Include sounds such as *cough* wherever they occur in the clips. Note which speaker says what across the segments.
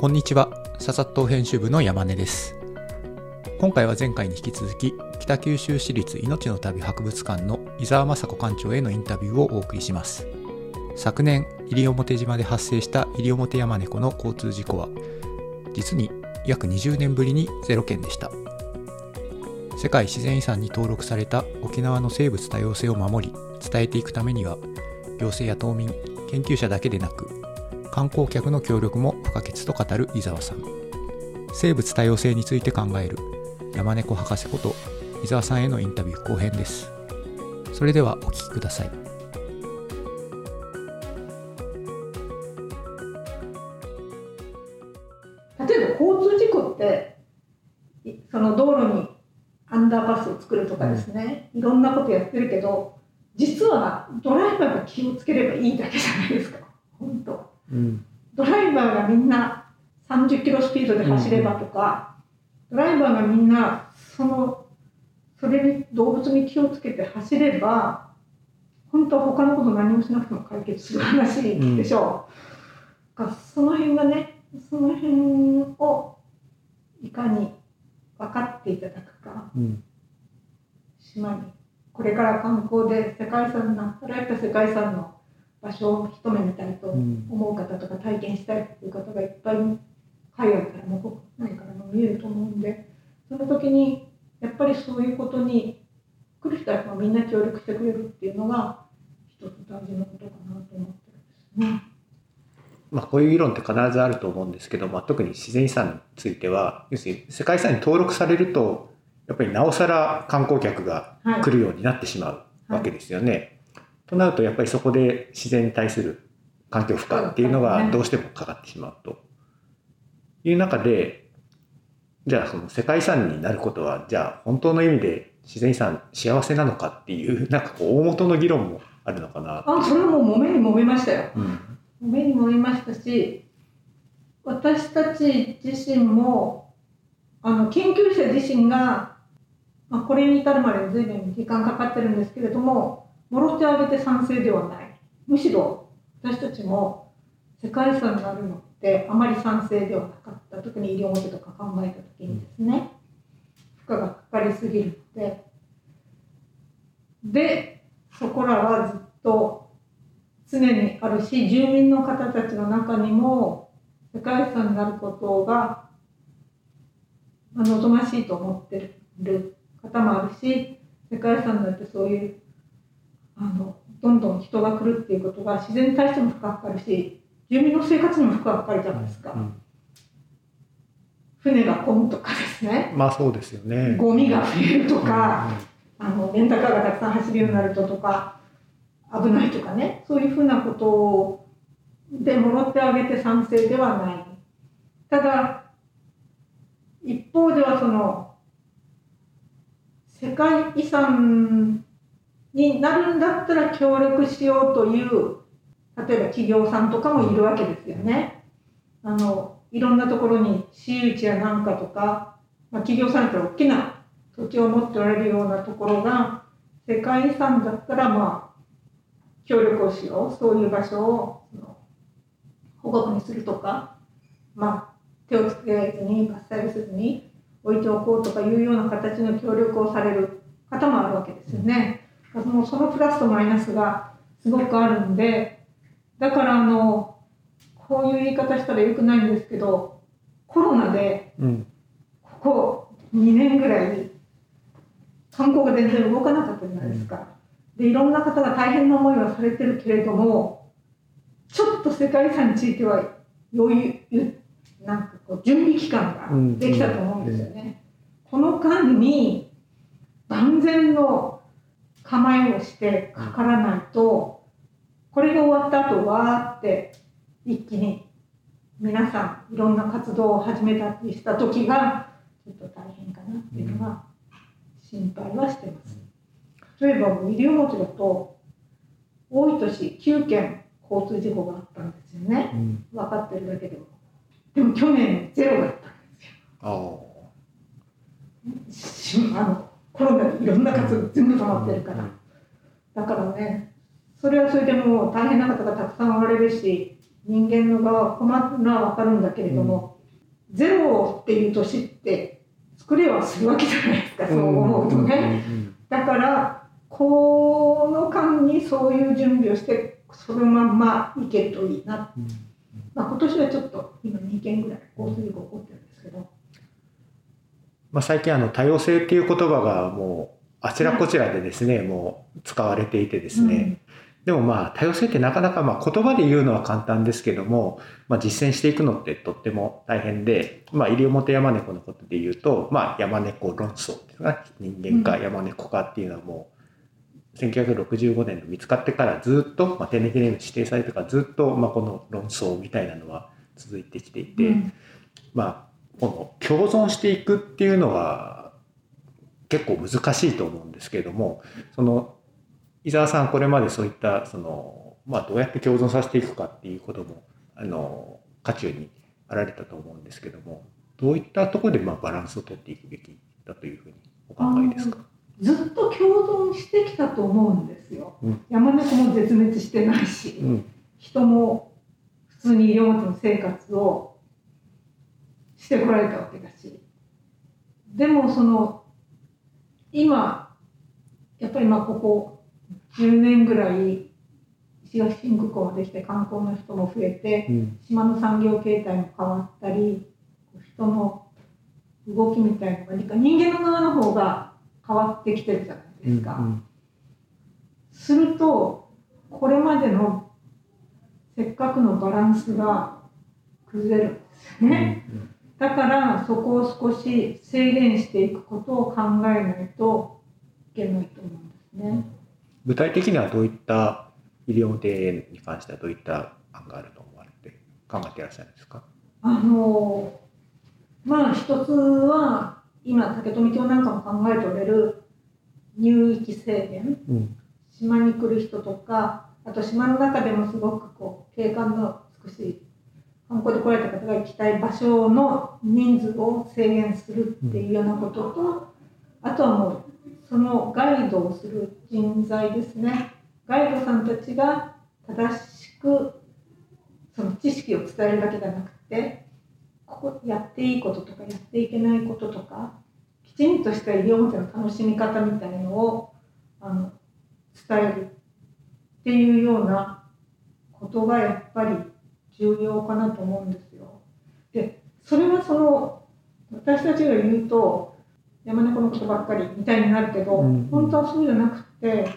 Speaker 1: こんにちは、ささっと編集部の山根です。今回は前回に引き続き、北九州市立命の旅博物館の伊沢雅子館長へのインタビューをお送りします。昨年、西表島で発生した西表山猫の交通事故は、実に約20年ぶりにゼロ件でした。世界自然遺産に登録された沖縄の生物多様性を守り、伝えていくためには、行政や島民、研究者だけでなく、観光客の協力も不可欠と語る伊沢さん。生物多様性について考える。山猫博士こと伊沢さんへのインタビュー後編です。それではお聞きください。
Speaker 2: 例えば交通事故っていその道路にアンダーパスを作るとかですね、いろんなことやってるけど実はドライバーが気をつければいいだけじゃないですか。本当。
Speaker 1: うん。
Speaker 2: ドラーがみんな30キロスピードで走ればとか、ドライバーがみんなそのそれに動物に気をつけて走れば本当は他のこと何もしなくても解決する話でしょう、がその辺がねその辺をいかに分かっていただくか
Speaker 1: うん。
Speaker 2: 島にこれから観光で世界遺産になったらやっぱ世界遺産の場所を一目見たいと思う方とか体験したいっていう方がいっぱい海外からも国内からも見えると思うんでその時にやっぱりそういうことに来る人たちもみんな協力してくれるっていうのが一つ大事なことかなと思ってるんですね。
Speaker 3: まあ、こういう議論って必ずあると思うんですけど、まあ、特に自然遺産については要するに世界遺産に登録されるとやっぱりなおさら観光客が
Speaker 2: はい
Speaker 3: 来るようになってしまうわけですよね。となるとやっぱりそこで自然に対する環境負荷っていうのがどうしてもかかってしまうという中でじゃあその世界遺産になることはじゃあ本当の意味で自然遺産幸せなのかっていうなんかこう大元の議論もあるのかな。
Speaker 2: あそれはもう揉めに揉めましたよ。
Speaker 3: うん
Speaker 2: 目にもいましたし私たち自身もあの研究者自身が、まあ、これに至るまで随分時間かかってるんですけれどももろ手を挙げて賛成ではない。むしろ私たちも世界遺産になるのってあまり賛成ではなかった。特に西表とか考えた時にですね。負荷がかかりすぎるので。でそこらはずっと常にあるし住民の方たちの中にも世界遺産になることが望ましいと思ってる方もあるし世界遺産になってそういうあのどんどん人が来るっていうことが自然に対しても負荷がかかるし住民の生活にも負荷がかかるじゃないですか、
Speaker 3: うん
Speaker 2: 船が混むとかですね。
Speaker 3: まあそうですよね。
Speaker 2: ゴミが増えるとか、あのレンタカーがたくさん走るようになるととか危ないとかね。そういうふうなことでもろってあげて賛成ではない。ただ一方ではその世界遺産になるんだったら協力しようという例えば企業さんとかもいるわけですよね。あのいろんなところに私有地やなんかとか、まあ、企業さんだったら大きな土地を持っておられるようなところが世界遺産だったらまあ協力をしようそういう場所をその保護区にするとか、まあ、手をつけずに伐採をせずに置いておこうとかいうような形の協力をされる方もあるわけですよね。もうそのプラスとマイナスがすごくあるんでだからあのこういう言い方したらよくないんですけどコロナで
Speaker 3: うん。
Speaker 2: ここ2年ぐらい観光が全然動かなかったじゃないですか。でいろんな方が大変な思いはされてるけれどもちょっと世界遺産については余裕なんかこう準備期間ができたと思うんですよね。この間に万全の構えをしてかからないとこれが終わった後わーって一気に皆さんいろんな活動を始めたりした時がちょっと大変かなっていうのは心配はしてます。例えば西表だと多い年9件交通事故があったんですよね。
Speaker 3: うん。
Speaker 2: 分かってるだけでも。でも去年ゼロだったん
Speaker 3: あ
Speaker 2: ですよ。しあのコロナでいろんな活動全部止まってるから。だからねそれはそれでもう大変な方がたくさんおられるし人間の側は困るのは分かるんだけれども、ゼロっていう年って作れはするわけじゃないですかそう思うとね。だからこの間にそういう準備をしてそのまんまいけるといいな、まあ、今年はちょっと今2件ぐらい交通事故起こってるんですけど、
Speaker 3: まあ、最近あの多様性っていう言葉がもうあちらこちらでですね、はい、もう使われていてですね、うん。でもまあ多様性ってなかなかまあ言葉で言うのは簡単ですけども、まあ、実践していくのってとっても大変で、まあ、西表山猫のことで言うと、まあ、山猫論争っていうのが人間か山猫かっていうのはもう1965年の見つかってからずっと、まあ、天然記念に指定されてからずっとまあこの論争みたいなのは続いてきていて、うん、まあこの共存していくっていうのは結構難しいと思うんですけれどもその伊沢さんこれまでそういったその、まあ、どうやって共存させていくかっていうこともあの渦中にあられたと思うんですけどもどういったところでまあバランスをとっていくべきだというふうにお考えですか？
Speaker 2: ずっと共存してきたと思うんですよ。うん、山猫も絶滅してないし、うん、人も普通に西表の生活をしてこられたわけだしでもその今やっぱりまあここ10年ぐらい石垣新空港ができて観光の人も増えて、うん、島の産業形態も変わったり人の動きみたいなのが人間の側の方が変わってきてるじゃないですか。うんうん、するとこれまでのせっかくのバランスが崩れるんですよね。うんうん、だからそこを少し制限していくことを考えないといけないと思うんですね。
Speaker 3: 具体的にはどういった医療庭園に関してはどういった案があると思われて考えていらっしゃるんですか？
Speaker 2: あのまあ一つは今竹富町なんかも考えておれる入域制限、うん、島に来る人とかあと島の中でもすごくこう景観の美しい観光で来られた方が行きたい場所の人数を制限するっていうようなことと、うん、あとはもうそのガイドをする人材ですね。ガイドさんたちが正しくその知識を伝えるだけじゃなくてここやっていいこととかやっていけないこととかきちんとした西表の楽しみ方みたいのをあの伝えるっていうようなことがやっぱり重要かなと思うんですよ。でそれはその私たちが言うと山猫のことばっかりみたいになるけど、うん、本当はそうじゃなくて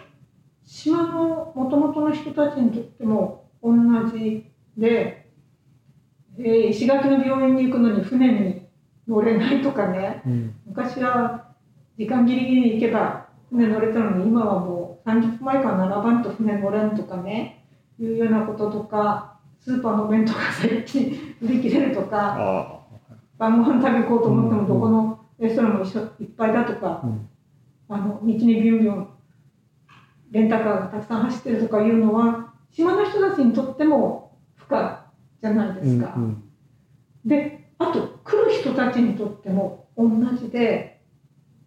Speaker 2: 島のもともとの人たちにとっても同じで、えー、石垣の病院に行くのに船に乗れないとかね、うん、昔は時間ギリギリに行けば船乗れたのに今はもう30分前から並ばんと船乗れんとかねいうようなこととかスーパーの弁当が最近売り切れるとか晩ご飯食べ行こうと思ってもどこのレストランも一緒いっぱいだとか、うん、あの道にビュンビュンレンタカーがたくさん走ってるとかいうのは島の人たちにとっても不可じゃないですか。うんうん、であと来る人たちにとっても同じで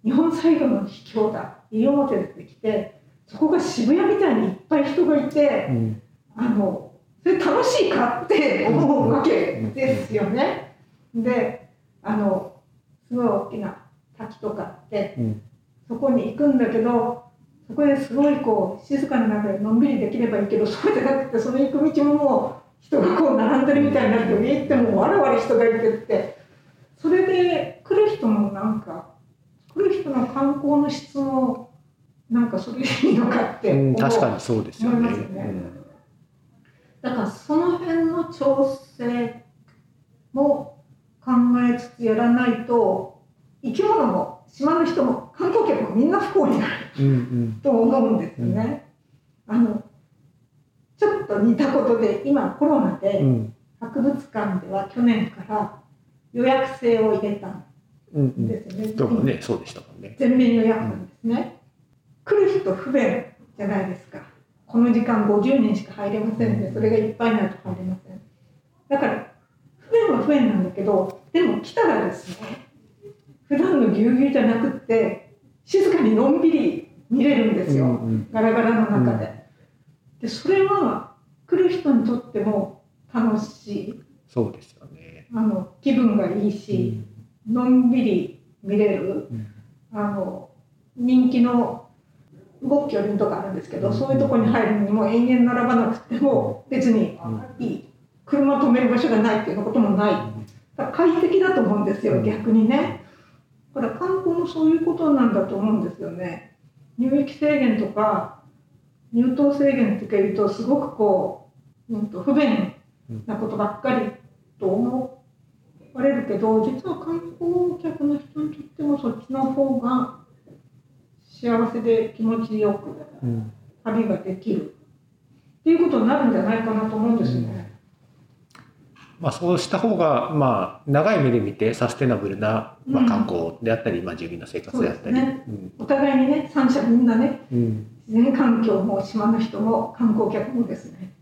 Speaker 2: 日本最後の秘境だ西表で来てそこが渋谷みたいにいっぱい人がいて、うん、あのそれ楽しいかって思うわけですよね。であのすごい大きな滝とかあって、うん、そこに行くんだけどそこですごいこう静かな中でのんびりできればいいけどそうじゃなくてその行く道ももう人がこう並んでるみたいになって上行ってもわらわら人がいてってそれで来る人もなんか来る人の観光の質もなんかそれでいいのかって思う、うん、
Speaker 3: 確かにそうですよね。ね。
Speaker 2: うん、だからその辺の調整も考えつつやらないと生き物も島の人も観光客もみんな不幸になる、うんうん、と思うんですよね。うん、あのちょっと似たことで今コロナで博物館では去年から予約制を入れたんですよね。
Speaker 3: うんうん、ねそうでしたもんね。
Speaker 2: 全面予約なんですね。来る人不便じゃないですか。この時間50人しか入れませんで、それがいっぱいになると入れません。だから不便は不便なんだけどでも来たらですね普段のぎゅうぎゅうじゃなくって静かにのんびり見れるんですよ、うんうん、ガラガラの中で。でそれは来る人にとっても楽しい。
Speaker 3: そうですよねね。
Speaker 2: あの気分がいいし、のんびり見れる、
Speaker 3: うん
Speaker 2: あの人気の動く距離とかあるんですけど、そういうところに入るのにもう延々並ばなくても別にいい。車止める場所がないっていうようなこともない。だから快適だと思うんですよ逆にね。だから観光もそういうことなんだと思うんですよね。入域制限とか入島制限とか言うとすごくこう、うん、と不便なことばっかりと思われるけど実は観光客の人にとってもそっちの方が幸せで気持ちよく
Speaker 3: うん
Speaker 2: 旅ができるっていうことになるんじゃないかなと思うんですよね。
Speaker 3: まあ、そうした方が、まあ、長い目で見てサステナブルな、まあ、
Speaker 2: うん
Speaker 3: 観光であったり、まあ、住民の生活であったり。
Speaker 2: ね
Speaker 3: うん
Speaker 2: お互いにね三者みんなね
Speaker 3: うん
Speaker 2: 自然環境も島の人も観光客もですね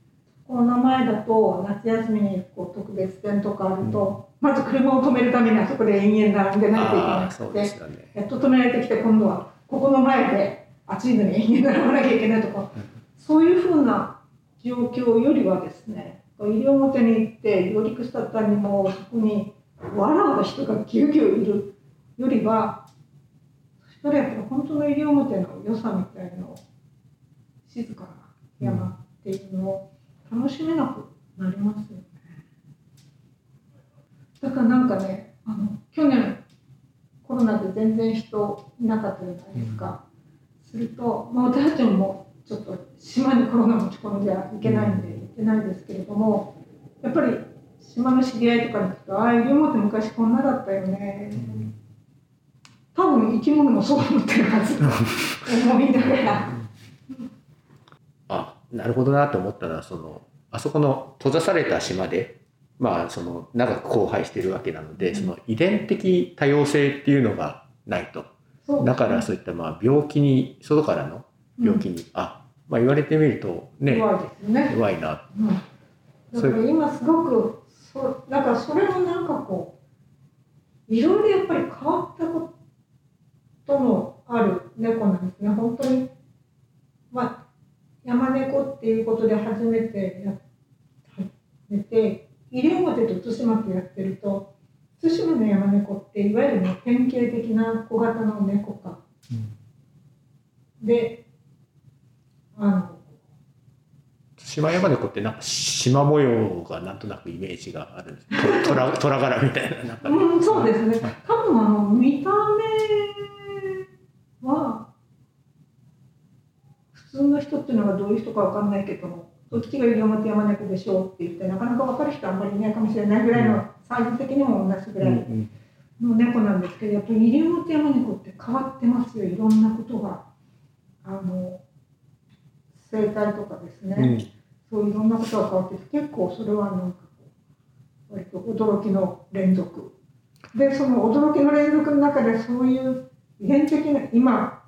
Speaker 2: コロナ前だと夏休みにこう特別展とかあると、まず車を止めるためにあそこで延々並んでないといけなくて
Speaker 3: そうですよね。
Speaker 2: やっと止められてきて今度はここの前で暑いのに *laughs* 並ばなきゃいけないとか、そういうふうな状況よりはですね西表に行って寄り草田にもそこにわらわら人がぎゅうぎゅういるよりはそしたらやっぱり本当の西表の良さみたいのを静かな山っていうのを楽しめなくなりますよね。だからなんかねあの去年コロナで全然人いなかったじゃないですか。すると、まあ、私たちもちょっと島にコロナ持ち込んじゃいけないんで行ってないですけれどもやっぱり島の知り合いとかに聞くと「ああ西表昔こんなだったよね」多分生き物もそう思ってるはず。思いながら。
Speaker 3: あなるほどなと思ったのはそのあそこの閉ざされた島で、まあ、その長く荒廃しているわけなので、
Speaker 2: うん。
Speaker 3: その遺伝的多様性っていうのがないと。だからそういったまあ病気に外からの病気に、あ、まあ、言われてみるとね
Speaker 2: 弱いですよね。
Speaker 3: 弱いな。
Speaker 2: うん、だから今すごくそうだからそれもなんかこういろいろやっぱり変わったこともある猫なんですね。本当にまあ山猫っていうことで初めてや始めて西表と対馬ってやってると対馬の山猫っていわゆるね典型的な小型の猫か。であの
Speaker 3: 島山猫ってなんか縞模様がなんとなくイメージがある。虎 *laughs* 虎柄みたいななんか、
Speaker 2: うん、そうですね。多分あの見た目は普通の人っていうのがどういう人かわかんないけども、どっちが西表山猫でしょうって言ってなかなかわかる人はあんまりいないかもしれないぐらいのサイズ的にも同じぐらい
Speaker 3: うん
Speaker 2: の猫なんですけど、やっぱり西表山猫って変わってますよ。いろんなことがあの生態とかですね。
Speaker 3: うん
Speaker 2: そういろんなことが変わってて結構それはなんかこう割と驚きの連続でその驚きの連続の中でそういう遺伝的な今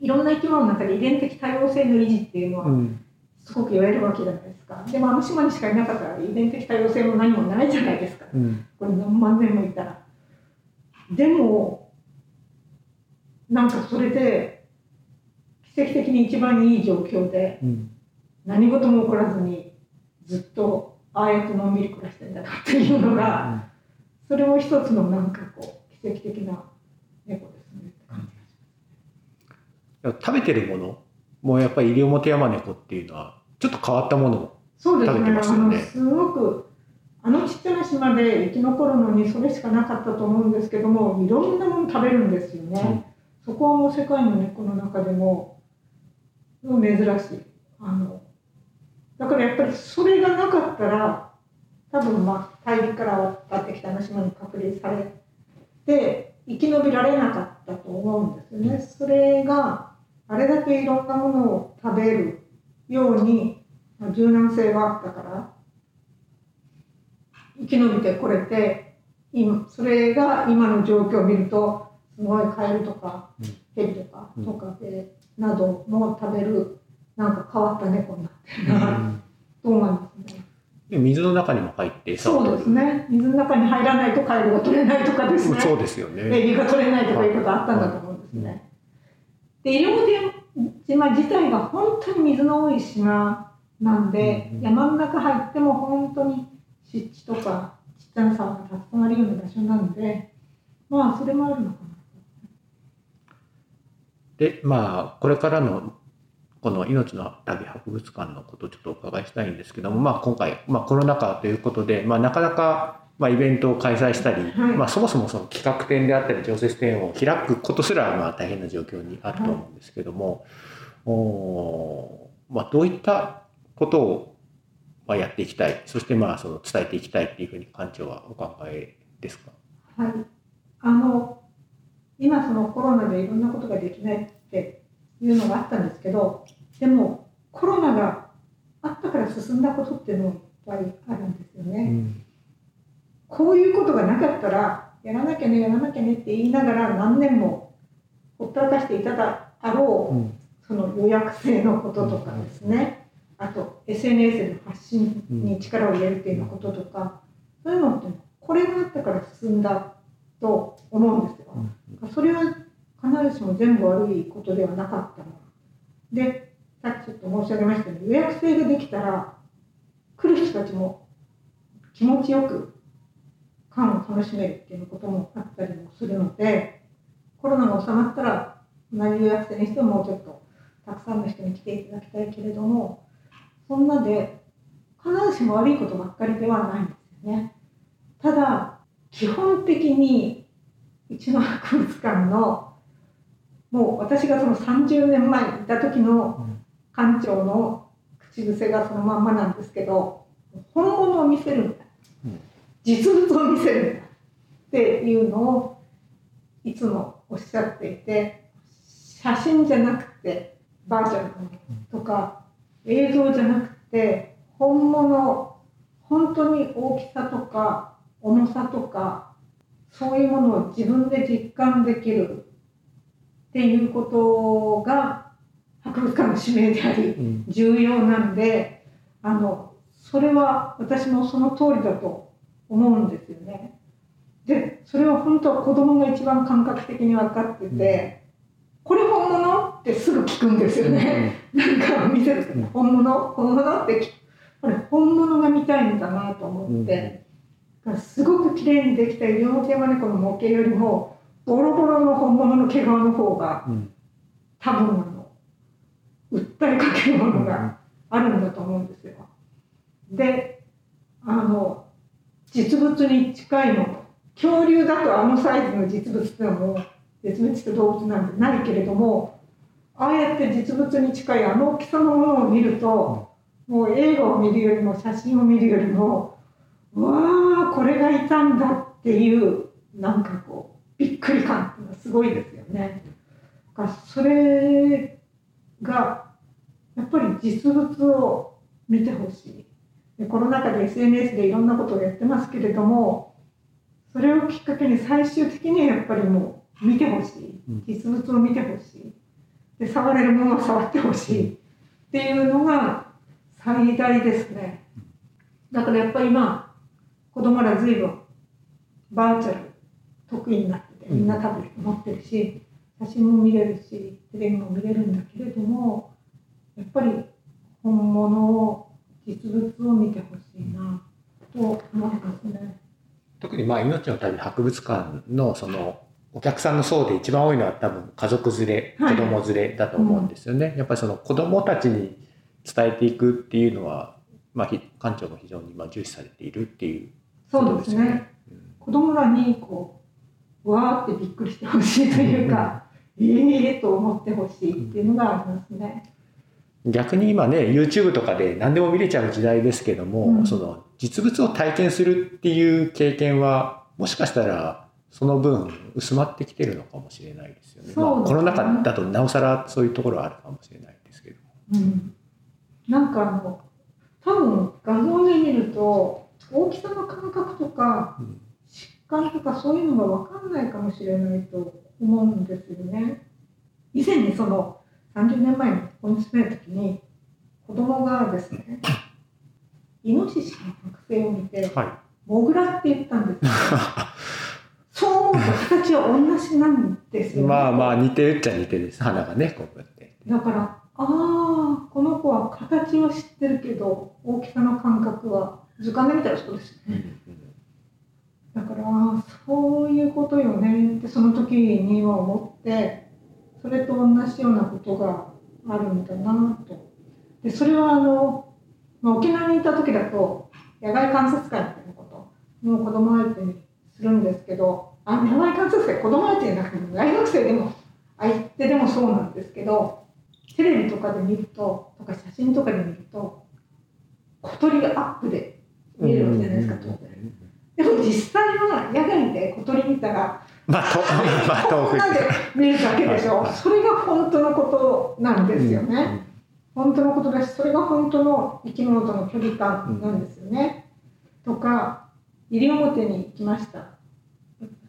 Speaker 2: いろんな生き物の中で遺伝的多様性の維持っていうのは
Speaker 3: うん
Speaker 2: すごく言われるわけじゃないですか。でもあの島にしかいなかったら遺伝的多様性も何もないじゃないですか。
Speaker 3: うん。
Speaker 2: これ何万年もいたら。でもなんかそれで奇跡的に一番いい状況で
Speaker 3: うん。
Speaker 2: 何事も起こらずにずっとああやってのんびり暮らしてんだなっていうのがそれも一つのなんかこう奇跡的な猫ですね。
Speaker 3: 食べてるものもやっぱり西表山猫っていうのはちょっと変わったものを食べて
Speaker 2: ね
Speaker 3: ますよね。
Speaker 2: あのすごくあのちっちゃな島で生き残るのにそれしかなかったと思うんですけどもいろんなもの食べるんですよね、そこはもう世界の猫の中でも珍しい。あのだからやっぱりそれがなかったら多分まあ大陸から渡ってきたあの島に隔離されて生き延びられなかったと思うんですよね。それがあれだけいろんなものを食べるようにまあ柔軟性があったから生き延びてこれて今それが今の状況を見るとすごいカエルとか
Speaker 3: うん
Speaker 2: ヘビとか
Speaker 3: うん
Speaker 2: トカゲなども食べるなんか変わった猫になってるなと思いますね。
Speaker 3: で水の中にも入って
Speaker 2: そうですね。水の中に入らないとカエルが取れないとかですね。
Speaker 3: そうですよ
Speaker 2: エ
Speaker 3: ね。
Speaker 2: ビが取れないとかいうことあったんだと思うんですね。で、西表島自体が本当に水の多い島なんで、
Speaker 3: うん
Speaker 2: 山の中入っても本当に湿地とか地ちゃな沢がたくさんあるような場所なんでまあそれもあるのかな。
Speaker 3: でまあこれからのこの命の旅博物館のことをちょっとお伺いしたいんですけども、まあ、今回、まあ、コロナ禍ということで、まあ、なかなかまあイベントを開催したり、
Speaker 2: はい
Speaker 3: まあ、そもそもその企画展であったり常設展を開くことすらまあ大変な状況にあると思うんですけども、おーまあ、どういったことをまあやっていきたいそしてまあその伝えていきたいっていうふうに館長はお考えですか？
Speaker 2: はい、あの今そのコロナでいろんなことができないっていうのがあったんですけどでもコロナがあったから進んだことっていうのもやっぱりあるんですよね。こういうことがなかったらやらなきゃねやらなきゃねって言いながら何年もほったらかしていただあろう、
Speaker 3: うん
Speaker 2: その予約制のこととかですね、あと SNS での発信に力を入れるっていうようなこととか、そういうのってこれがあったから進んだと思うんですよ。それは必ずしも全部悪いことではなかったの。で、さっきちょっと申し上げましたように予約制ができたら来る人たちも気持ちよく館を楽しめるっていうこともあったりもするのでコロナが収まったら同じ予約制にしてももうちょっとたくさんの人に来ていただきたいけれどもそんなで必ずしも悪いことばっかりではないんですよね。ただ基本的にうちの博物館のもう私がその30年前にいた時の館長の口癖がそのまんまなんですけど本物を見せるんだ、
Speaker 3: うん
Speaker 2: 実物を見せるっていうのをいつもおっしゃっていて写真じゃなくてバーチャルのものとか映像じゃなくて本物本当に大きさとか重さとかそういうものを自分で実感できるっていうことが博物館の使命であり
Speaker 3: うん。
Speaker 2: 重要なんであのそれは私もその通りだと思うんですよね。でそれは本当は子供が一番感覚的に分かってて、これ本物？ってすぐ聞くんですよね。なんか見せる
Speaker 3: うん。
Speaker 2: 本物？本物？って聞く。これ本物が見たいんだなと思って、すごく綺麗にできた西表山猫の模型よりもボロボロの本物の毛皮の方が
Speaker 3: うん。
Speaker 2: 多分あの訴えかけるものがあるんだと思うんですよ。であの実物に近いの恐竜だとあのサイズの実物っていうのはもう絶滅した動物なんてないけれどもああやって実物に近いあの大きさのものを見ると、もう映画を見るよりも写真を見るよりもわあこれがいたんだっていうなんかこうびっくり感っていうのはすごいですよね。だからそれがやっぱり実物を見てほしいコロナ禍で SNS でいろんなことをやってますけれどもそれをきっかけに最終的にはやっぱりもう見てほしい。
Speaker 3: うん。
Speaker 2: 実物を見てほしい。で触れるものを触ってほしい。っていうのが最大ですね。だからやっぱり今子供ら随分バーチャル得意になっててみんなタブレット持ってるし写真も見れるしテレビも見れるんだけれどもやっぱり本物を実物を見てほしいなと思いますね。
Speaker 3: 特にまあ命の旅博物館のそのお客さんの層で一番多いのは多分家族連れ子
Speaker 2: はい
Speaker 3: 供連れだと思うんですよね、やっぱりその子供たちに伝えていくっていうのは、まあ、ひ館長も非常にまあ重視されているっていう
Speaker 2: そうですね。子供らにこうわーってびっくりしてほしいというか、*laughs* ええと思ってほしいっていうのがありますね。
Speaker 3: 逆に今ね YouTube とかで何でも見れちゃう時代ですけども、
Speaker 2: うん
Speaker 3: その実物を体験するっていう経験はもしかしたらその分薄まってきてるのかもしれないですよね。
Speaker 2: ね
Speaker 3: まあ、コロナ禍だとなおさらそういうところはあるかもしれないですけど。
Speaker 2: うん、なんかあの多分画像で見ると大きさの感覚とか
Speaker 3: うん
Speaker 2: 疾患とかそういうのが分かんないかもしれないと思うんですよね。以前にその30年前にここに住めた時に子供がですねイノシシの剥製を見て
Speaker 3: はい
Speaker 2: モグラって言ったんですよ。*laughs* そう思うと形は同じなんですよ、ね。
Speaker 3: まあまあ似てるっちゃ似てるです花がねこうやって。
Speaker 2: だからああこの子は形は知ってるけど大きさの感覚は図鑑で見たらそうですねだからそういうことよねってその時には思ってそれと同じようなことがあるんだなと。でそれはあの、まあ、沖縄にいた時だと野外観察会みたいなこともう子供相手にするんですけどあ野外観察会子供相手じゃなくて大学生でも相手でもそうなんですけどテレビとかで見るととか写真とかで見ると小鳥がアップで見えるわけじゃないですか当然。でも実際は野外で小鳥見たら
Speaker 3: まあ、と、*laughs* まあ、遠く
Speaker 2: なで見えるだけでしょ、それが本当のことなんですよね、本当のことだしそれが本当の生き物との距離感なんですよね、とか西表に行きました。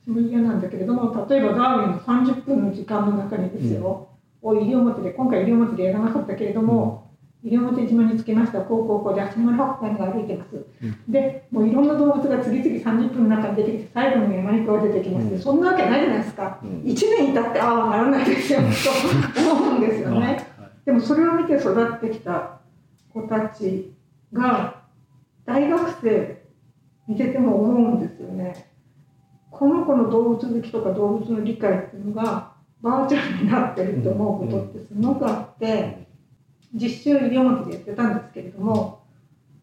Speaker 2: 私も嫌なんだけれども例えばダーウィンの30分の時間の中にですよ、を西表で今回西表でやらなかったけれども、西表島に着きましたこうこうこうで足丸八海が歩いてます、でもういろんな動物が次々30分の中に出てきて最後に山肉が出てきまして、
Speaker 3: うん。
Speaker 2: そんなわけないじゃないですか、
Speaker 3: うん。
Speaker 2: 1年いたってああならないですよ *laughs* と思うんですよね、でもそれを見て育ってきた子たちが大学生見てても思うんですよね。この子の動物好きとか動物の理解っていうのがバーチャルになってると思うことってすごくあって、実習西表でやってたんですけれども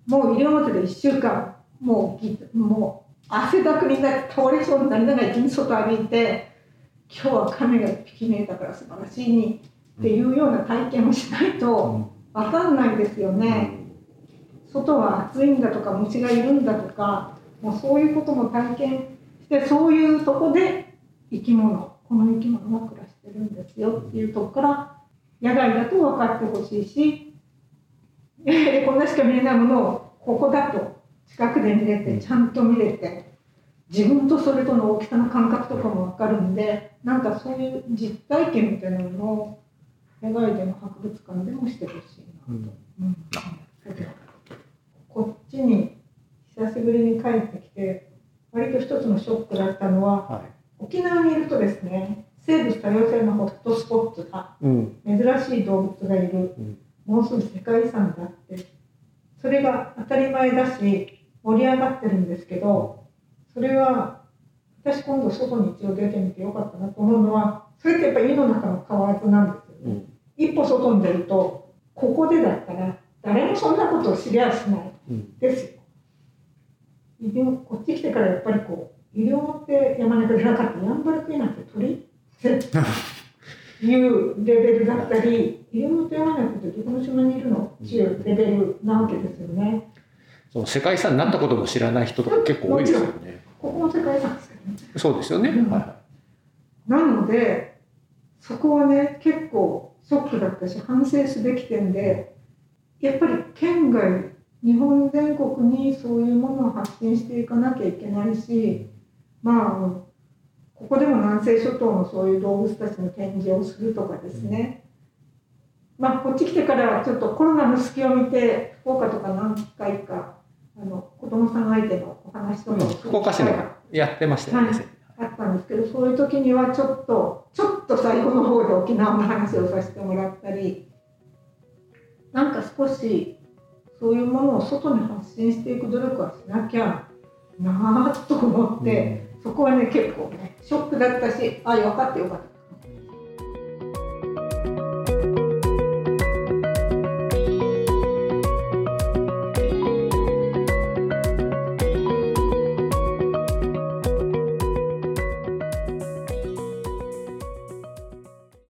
Speaker 2: もう西表で1週間もうぎもう汗だくになって倒れそうになりながら一日外歩いて今日は亀が1匹見えたから素晴らしいにっていうような体験をしないと分かんないですよね。外は暑いんだとか虫がいるんだとかもうそういうことも体験してそういうとこで生き物この生き物は暮らしてるんですよっていうとこから野外だと分かってほしいし野外でこんなしか見えないものをここだと近くで見れてちゃんと見れて自分とそれとの大きさの感覚とかも分かるんでなんかそういう実体験みたいなのを野外での博物館でもしてほしいなと。うんこっちに久しぶりに帰ってきて割と一つのショックだったのは
Speaker 3: はい。
Speaker 2: 沖縄にいるとですね生物多様性のホットスポットが
Speaker 3: うん。
Speaker 2: 珍しい動物がいる
Speaker 3: うん
Speaker 2: もうすぐ世界遺産だってそれが当たり前だし盛り上がってるんですけどそれは私今度外に一応出てみてよかったなと思うのはそれってやっぱり井の中の蛙なんですよね。
Speaker 3: うん。
Speaker 2: 一歩外に出るとここでだったら誰もそんなことを知りゃしない
Speaker 3: うん。
Speaker 2: ですよ。医療こっち来てからやっぱりこう医療って山中でなかったヤンバルクイナって鳥 *laughs* いうレベルだったり医療って山中ってどこの島にいるの？っていうレベルなわけですよね。
Speaker 3: その世界遺産になったことも知らない人とか結構多いですよね。
Speaker 2: ここも世界遺産ですけどね。
Speaker 3: そうですよね。
Speaker 2: うん
Speaker 3: は
Speaker 2: なのでそこはね結構ショックだったし反省すべき点でやっぱり県外日本全国にそういうものを発信していかなきゃいけないしまあここでも南西諸島のそういう動物たちの展示をするとかですね、まあこっち来てからはちょっとコロナの隙を見て福岡とか何回かあの子供さん相手のお話と
Speaker 3: い。
Speaker 2: かを
Speaker 3: 福岡市のやってましたよね。
Speaker 2: はいあったんですけどそういう時にはちょっとちょっと最後の方で沖縄の話をさせてもらったりなんか少しそういうものを外に発信していく努力はしなきゃなあと思って、そこはね結構ねショックだったしあ分かってよかった。